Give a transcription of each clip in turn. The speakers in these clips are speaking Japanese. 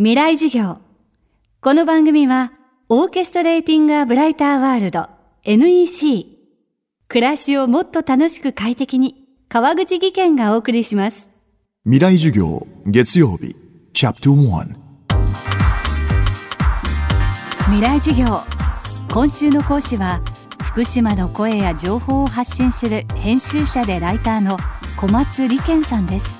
未来授業。この番組は、オーケストレーティング・ア・ブライター・ワールド NEC。暮らしをもっと楽しく快適に、川口義賢がお送りします。未来授業月曜日チャプター未来授業。今週の講師は、福島の声や情報を発信する編集者でライターの小松理健さんです。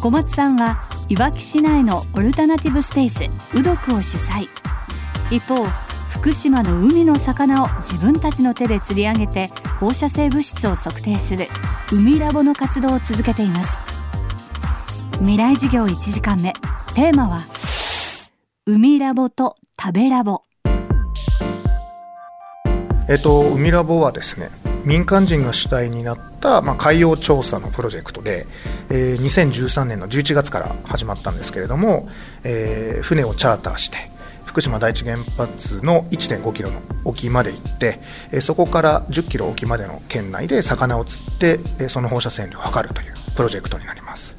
小松さんはいわき市内のオルタナティブスペースウドクを主催。一方福島の海の魚を自分たちの手で釣り上げて放射性物質を測定する海ラボの活動を続けています。未来授業1時間目。テーマは海ラボと食べラボ。えっと、海ラボはですね民間人が主体になった、まあ、海洋調査のプロジェクトで、えー2013年の11月から始まったんですけれども、えー船をチャーターして福島第一原発の1.5キロの沖まで行って、えーそこから10キロ沖までの県内で魚を釣って、えーその放射線量を測るというプロジェクトになります。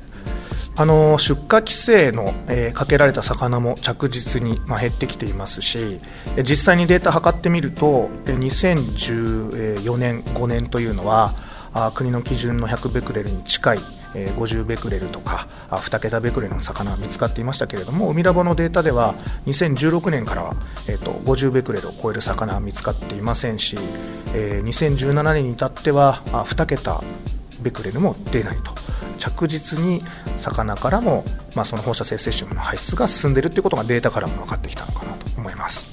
あの出荷規制の、えーかけられた魚も着実に、まあ、減ってきていますし実際にデータを測ってみると2014年5年というのはあ国の基準の100ベクレルに近い50ベクレルとか2桁ベクレルの魚が見つかっていましたけれども海ラボのデータでは2016年からは、えー、と50ベクレルを超える魚は見つかっていませんし、えー2017年に至ってはあ2桁ベクレルも出ないと。着実に魚からも、まあ、その放射性セシウムの排出が進んでいるということがデータからも分かってきたのかなと思います、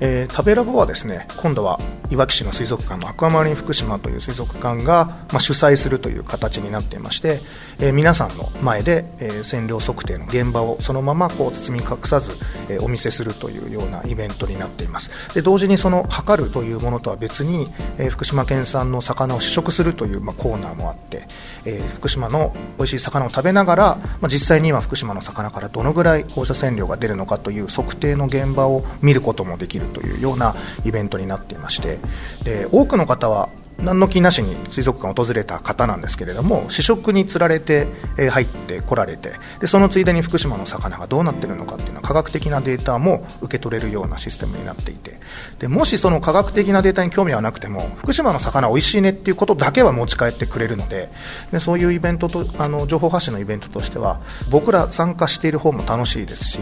えー食べラボはですね今度はいわき市の水族館のアクアマリン福島という水族館が、まあ、主催するという形になっていまして、えー皆さんの前で、えー線量測定の現場をそのままこう包み隠さず、えーお見せするというようなイベントになっています。で同時にその測るというものとは別に、えー福島県産の魚を試食するという、まあ、コーナーもあって、えー福島の美味しい魚を食べながら、まあ、実際には福島の魚からどのぐらい放射線量が出るのかという測定の現場を見ることもできるというようなイベントになっていましてで多くの方は何の気なしに水族館を訪れた方なんですけれども試食に釣られて、え入ってこられてでそのついでに福島の魚がどうなっているのかっていうのは科学的なデータも受け取れるようなシステムになっていてでもしその科学的なデータに興味はなくても福島の魚美味しいねっていうことだけは持ち帰ってくれるのででそういうイベントとあの情報発信のイベントとしては僕ら参加している方も楽しいですし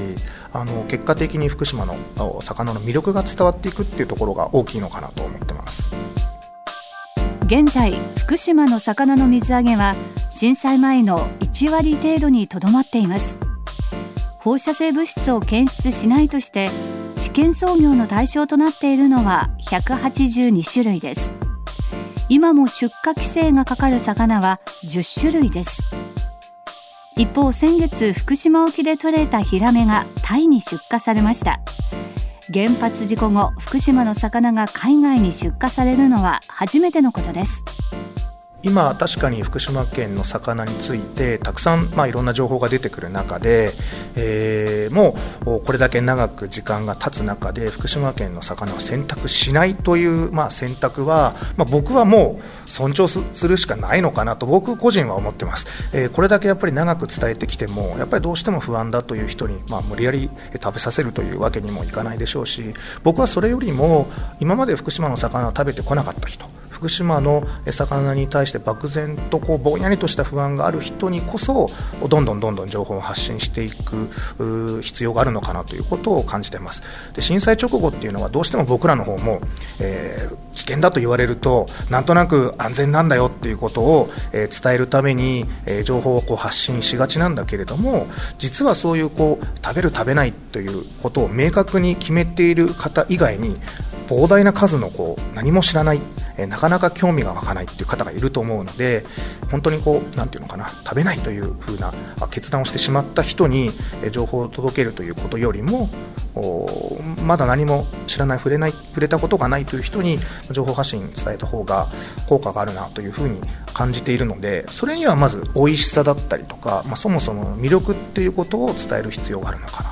あの結果的に福島の魚の魅力が伝わっていくっていうところが大きいのかなと思ってます。現在福島の魚の水揚げは震災前の1割程度にとどまっています。放射性物質を検出しないとして試験操業の対象となっているのは182種類です。今も出荷規制がかかる魚は10種類です。一方先月福島沖で採れたヒラメがタイに出荷されました。原発事故後福島の魚が海外に出荷されるのは初めてのことです。今確かに福島県の魚についてたくさん、まあ、いろんな情報が出てくる中で、えーもうこれだけ長く時間が経つ中で福島県の魚を選択しないという、まあ、選択は、まあ、僕はもう尊重するしかないのかなと僕個人は思ってます、えーこれだけやっぱり長く伝えてきてもやっぱりどうしても不安だという人に、まあ、無理やり食べさせるというわけにもいかないでしょうし僕はそれよりも今まで福島の魚を食べてこなかった人福島の魚に対して漠然とこうぼんやりとした不安がある人にこそどんどんどんどん情報を発信していく必要があるのかなということを感じています。で震災直後っていうのはどうしても僕らの方も、えー危険だと言われるとなんとなく安全なんだよっていうことを、えー伝えるために、えー情報をこう発信しがちなんだけれども実はそういうこう食べる食べないということを明確に決めている方以外に膨大な数のこう何も知らない、えなかなか興味が湧かないっていう方がいると思うので本当にこうなんていうのかな食べないというふうな決断をしてしまった人に、情報を届けるということよりもまだ何も知らない触れない触れたことがないという人に情報発信伝えた方が効果があるなというふうに感じているのでそれにはまず美味しさだったりとか、まあ、そもそも魅力っていうことを伝える必要があるのかな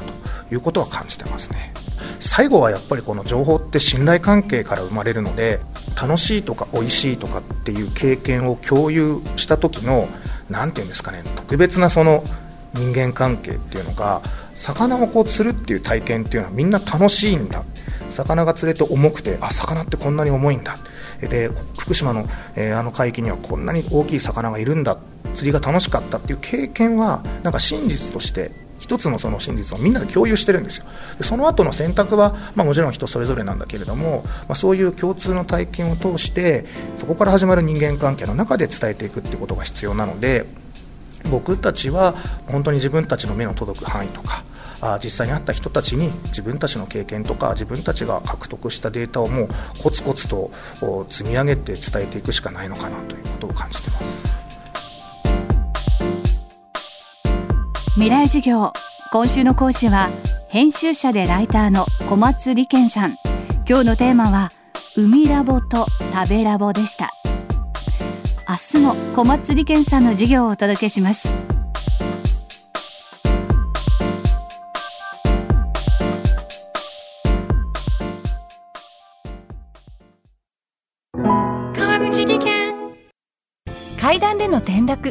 ということは感じてますね。最後はやっぱりこの情報って信頼関係から生まれるので楽しいとか美味しいとかっていう経験を共有した時の何て言うんですかね特別なその人間関係っていうのが魚をこう釣るっていう体験っていうのはみんな楽しいんだ。魚が釣れて重くてあ魚ってこんなに重いんだ。で福島の、えー、あの海域にはこんなに大きい魚がいるんだ。釣りが楽しかったっていう経験はなんか真実として一つのその真実をみんなで共有してるんですよ。でその後の選択は、まあ、もちろん人それぞれなんだけれども、まあ、そういう共通の体験を通してそこから始まる人間関係の中で伝えていくってことが必要なので僕たちは本当に自分たちの目の届く範囲とかあ実際に会った人たちに自分たちの経験とか自分たちが獲得したデータをもうコツコツと積み上げて伝えていくしかないのかなということを感じてます。未来授業。今週の講師は編集者でライターの小松理健さん。今日のテーマは海ラボと食べラボでした。明日も小松理健さんの授業をお届けします。川口技研。階段での転落